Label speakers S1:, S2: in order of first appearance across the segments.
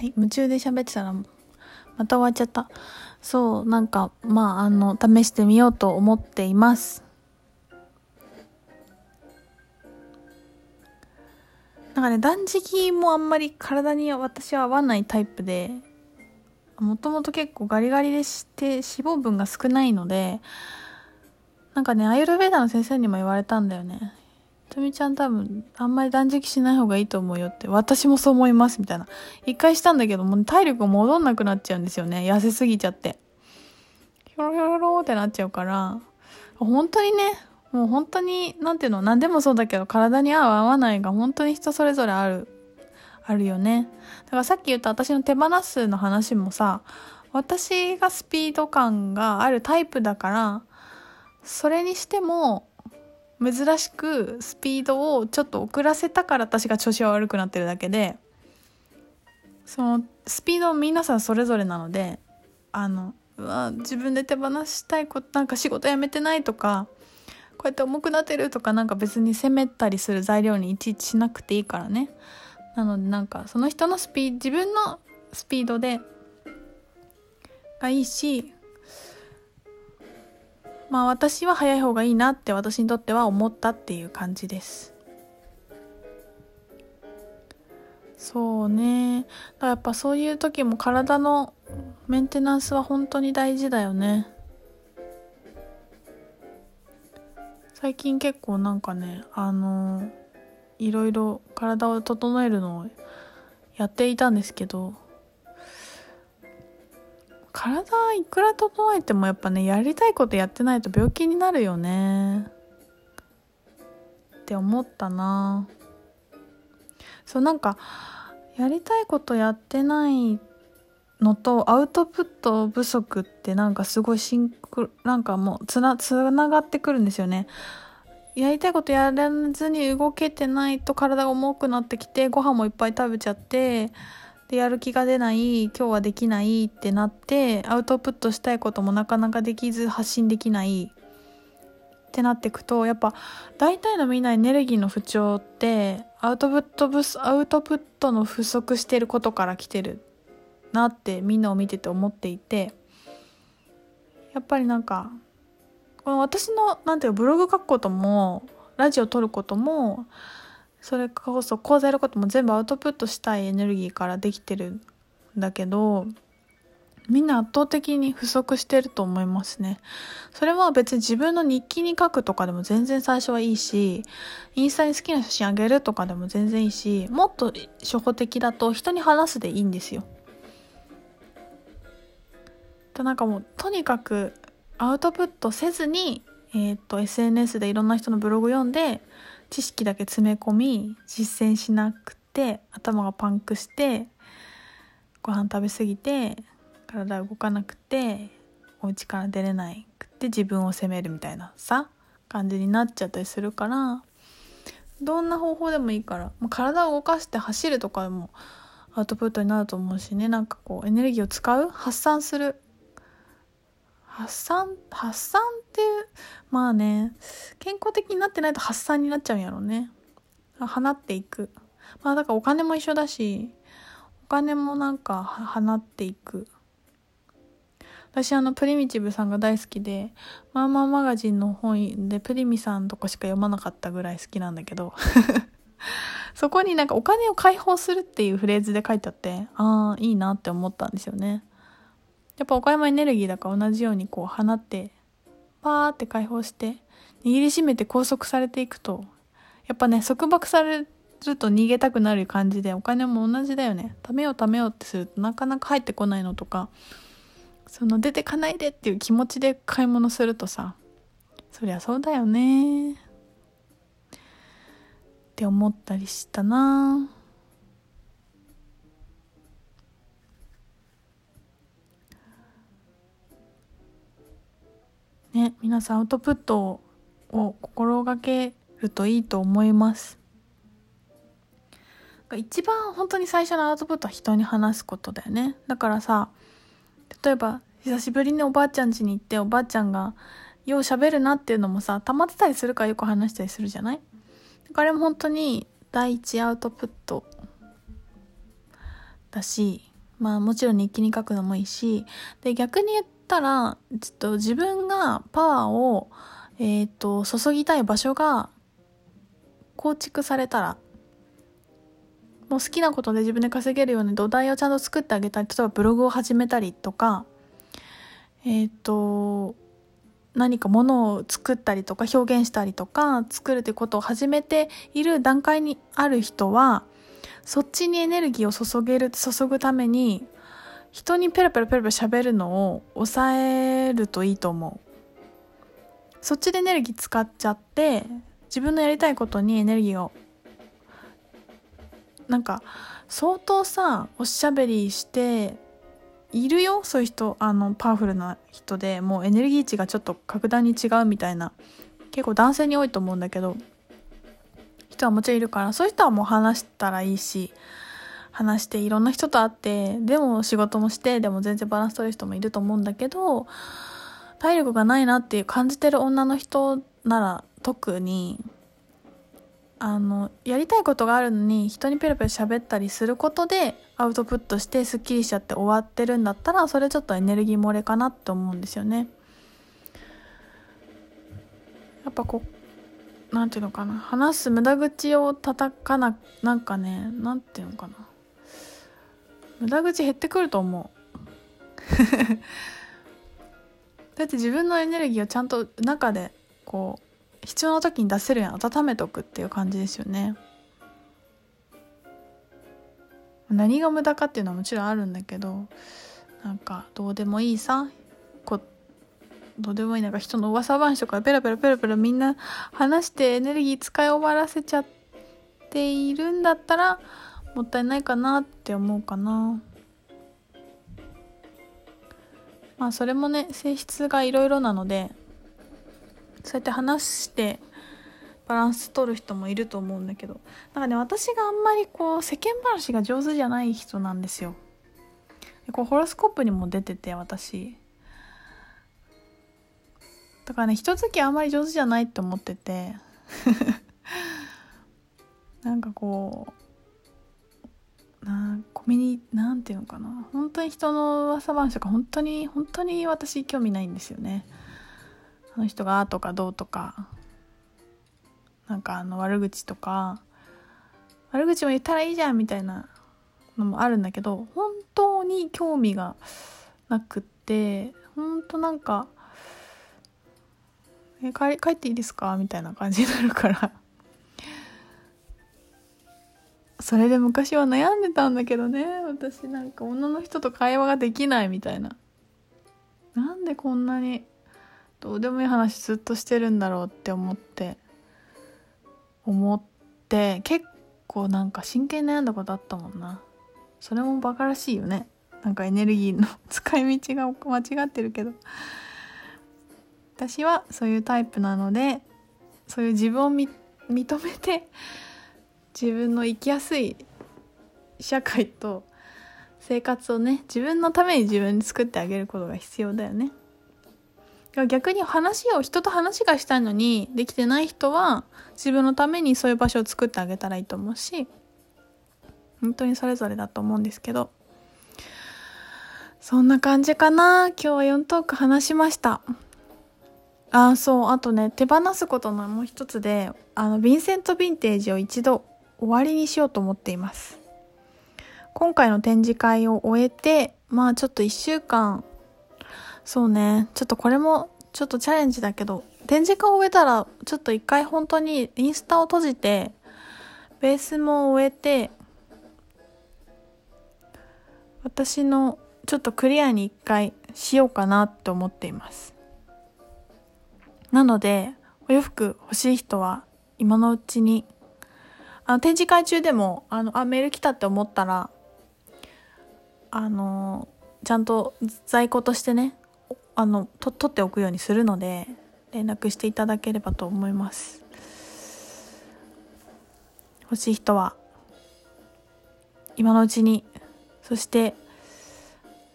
S1: はい夢中で喋ってたらまた終わっちゃった。そうなんかまああの試してみようと思っています。なんかね断食もあんまり体に私は合わないタイプでもともと結構ガリガリでして脂肪分が少ないのでなんかねアイルベーダの先生にも言われたんだよね。とみちゃん多分あんまり断食しない方がいいと思うよって私もそう思いますみたいな。一回したんだけどもう体力戻んなくなっちゃうんですよね。痩せすぎちゃって。ひょろひょろってなっちゃうから。本当にねもう本当に何ていうの何でもそうだけど体に合う合わないが本当に人それぞれあるあるよね。だからさっき言った私の手放すの話もさ私がスピード感があるタイプだからそれにしても珍しくスピードをちょっと遅らせたから私が調子が悪くなってるだけでそのスピード皆さんそれぞれなのであのうわ自分で手放したいことなんか仕事辞めてないとかこうやって重くなってるとかなんか別に責めたりする材料にいちいちしなくていいからね。なのでなんかその人のスピード自分のスピードでがいいしまあ私は早い方がいいなって私にとっては思ったっていう感じです。そうね。だからやっぱそういう時も体のメンテナンスは本当に大事だよね。最近結構なんかねあのいろいろ体を整えるのをやっていたんですけど体いくら整えてもやっぱねやりたいことやってないと病気になるよね。って思ったな。そうなんかやりたいことやってないのとアウトプット不足ってなんかすごいシンクなんかもうつなつながってくるんですよね。やりたいことやらずに動けてないと体が重くなってきてご飯もいっぱい食べちゃってでやる気が出ない今日はできないってなってアウトプットしたいこともなかなかできず発信できない。ってなっていくとやっぱ大体のみんなエネルギーの不調ってアウトプットブスアウトプットの不足してることから来てるなってみんなを見てて思っていてやっぱりなんかこの私のなんていうかブログ書くこともラジオ撮ることもそれこそ講座やることも全部アウトプットしたいエネルギーからできてるんだけどみんな圧倒的に不足してると思いますね。それは別に自分の日記に書くとかでも全然最初はいいし、インスタに好きな写真あげるとかでも全然いいし、もっと初歩的だと人に話すでいいんですよ。となんかもうとにかくアウトプットせずに、えっ、と SNS でいろんな人のブログ読んで知識だけ詰め込み実践しなくて頭がパンクしてご飯食べ過ぎて体動かなくてお家から出れないくて自分を責めるみたいなさ感じになっちゃったりするからどんな方法でもいいから体を動かして走るとかでもアウトプットになると思うしね。なんかこうエネルギーを使う発散する発散発散っていうまあね健康的になってないと発散になっちゃうんやろうね。放っていく。まあだからお金も一緒だしお金もなんか放っていく。私あのプリミティブさんが大好きでマーマーマガジンの本でプリミさんとこしか読まなかったぐらい好きなんだけど そこになんかお金を解放するっていうフレーズで書いてあってああいいなって思ったんですよね。やっぱお金もエネルギーだから同じようにこう放ってパーって解放して握りしめて拘束されていくとやっぱね束縛されると逃げたくなる感じでお金も同じだよね。貯めよう貯めようってするとなかなか入ってこないのとかその出てかないでっていう気持ちで買い物するとさそりゃそうだよね。って思ったりしたな。ね皆さんアウトプットを心がけるといいと思います。一番本当に最初のアウトプットは人に話すことだよね。だからさ例えば久しぶりにおばあちゃん家に行っておばあちゃんがよう喋るなっていうのもさ溜まってたりするからよく話したりするじゃない？だからあれも本当に第一アウトプットだしまあもちろん日記に書くのもいいし、で逆に言ってったら、ちょっと自分がパワーを、えっ、ー、と、注ぎたい場所が構築されたら、もう好きなことで自分で稼げるように土台をちゃんと作ってあげたり、例えばブログを始めたりとか、えっ、ー、と、何かものを作ったりとか表現したりとか作るということを始めている段階にある人はそっちにエネルギーを注げる注ぐために人にペラペラペラペラ喋るのを抑えるといいと思う。そっちでエネルギー使っちゃって自分のやりたいことにエネルギーをなんか相当さおしゃべりしているよ？そういう人あのパワフルな人でもうエネルギー値がちょっと格段に違うみたいな。結構男性に多いと思うんだけど人はもちろんいるからそういう人はもう話したらいいし話していろんな人と会ってでも仕事もしてでも全然バランス取る人もいると思うんだけど体力がないなっていう感じてる女の人なら特にあのやりたいことがあるのに人にペラペラ喋ったりすることでアウトプットしてスッキリしちゃって終わってるんだったらそれちょっとエネルギー漏れかなって思うんですよね。やっぱこうなんていうのかな話す無駄口を叩かななんかねなんていうのかな無駄口減ってくると思う。だって自分のエネルギーをちゃんと中でこう必要な時に出せるように温めとくっていう感じですよね。何が無駄かっていうのはもちろんあるんだけどなんかどうでもいいさこどうでもいいなんか人の噂話とかペラペラペラペラみんな話してエネルギー使い終わらせちゃっているんだったらもったいないかなって思うかな。まあそれもね性質がいろいろなのでそうやって話してバランス取る人もいると思うんだけど。なんかね私があんまりこう世間話が上手じゃない人なんですよ。でこうホロスコープにも出てて私。だからね人付きあんまり上手じゃないって思ってて。なんかこうなコミュニなんていうのかな。本当に人の噂話とか本当に本当に私興味ないんですよね。あの人が「あ」とか「どう」とか。なんかあの悪口とか。悪口も言ったらいいじゃんみたいな。のもあるんだけど本当に興味がなくって。本当なんか「え帰帰っていいですか?」みたいな感じになるから。それで昔は悩んでたんだけどね。私なんか女の人と会話ができないみたいな。なんでこんなにどうでもいい話ずっとしてるんだろうって思って思って結構なんか真剣に悩んだことあったもんな。それもバカらしいよね。なんかエネルギーの使い道が 間違ってるけど。私はそういうタイプなのでそういう自分を認めて自分の生きやすい社会と生活をね自分のために自分に作ってあげることが必要だよね。逆に話を人と話がしたいのにできてない人は自分のためにそういう場所を作ってあげたらいいと思うし本当にそれぞれだと思うんですけど。そんな感じかな。今日は4トーク話しました。あそう。あとね手放すことのもう一つであのヴィンセント・ヴィンテージを一度終わりにしようと思っています今回の展示会を終えてまあちょっと1週間そうね。ちょっとこれもちょっとチャレンジだけど、展示会を終えたら、ちょっと一回本当にインスタを閉じて、ベースも終えて、私のちょっとクリアに一回しようかなって思っています。なので、お洋服欲しい人は今のうちに、あの展示会中でも、あの、あ、メール来たって思ったら、あの、ちゃんと在庫としてね、あのと取っておくようにするので連絡していただければと思います。欲しい人は今のうちにそして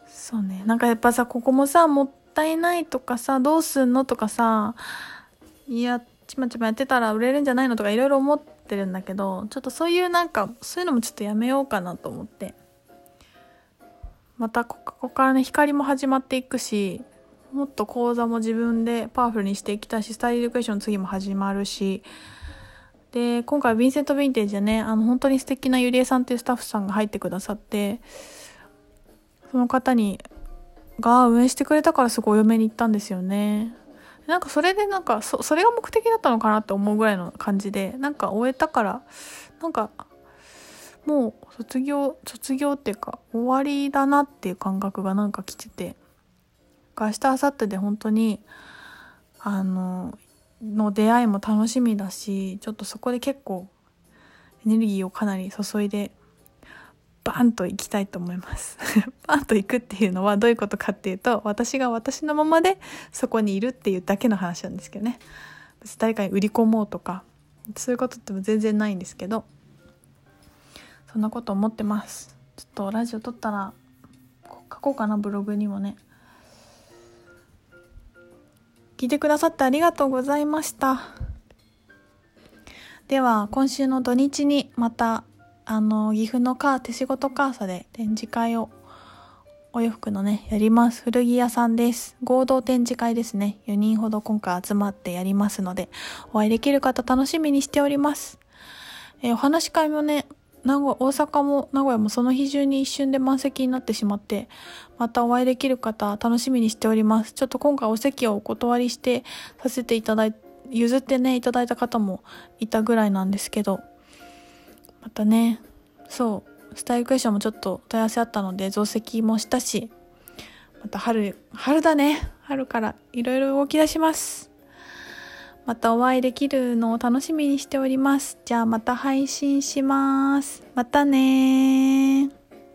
S1: そうねなんかやっぱさここもさもったいないとかさどうすんのとかさいやちまちまやってたら売れるんじゃないのとかいろいろ思ってるんだけどちょっとそういうなんかそういうのもちょっとやめようかなと思って。またここからね光も始まっていくしもっと講座も自分でパワフルにしていきたいしスタイルエデュケーション次も始まるし。で今回ヴィンセント・ヴィンテージでねあの本当に素敵なゆりえさんっていうスタッフさんが入ってくださってその方にが運営してくれたからすごいお嫁に行ったんですよね。なんかそれでなんかそそれが目的だったのかなって思うぐらいの感じでなんか終えたからなんかもう卒業卒業っていうか終わりだなっていう感覚がなんか来てて明日明後日で本当にあのの出会いも楽しみだしちょっとそこで結構エネルギーをかなり注いでバンと行きたいと思います。バンと行くっていうのはどういうことかっていうと私が私のままでそこにいるっていうだけの話なんですけどね。別に誰かに売り込もうとかそういうことっても全然ないんですけど。そんなこと思ってます。ちょっとラジオ撮ったら書こうかなブログにもね。聞いてくださってありがとうございました。では今週の土日にまたあの岐阜のカー手仕事カーサで展示会をお洋服のねやります。古着屋さんです。合同展示会ですね。4人ほど今回集まってやりますのでお会いできる方楽しみにしております。えー、お話し会もね名古屋、大阪も名古屋もその日中に一瞬で満席になってしまって、またお会いできる方楽しみにしております。ちょっと今回お席をお断りしてさせていただい譲ってね、いただいた方もいたぐらいなんですけど、またね、そう、スタイルクエスチョンもちょっと問い合わせあったので増席もしたし、また春、春だね。春からいろいろ動き出します。またお会いできるのを楽しみにしております。じゃあまた配信します。またね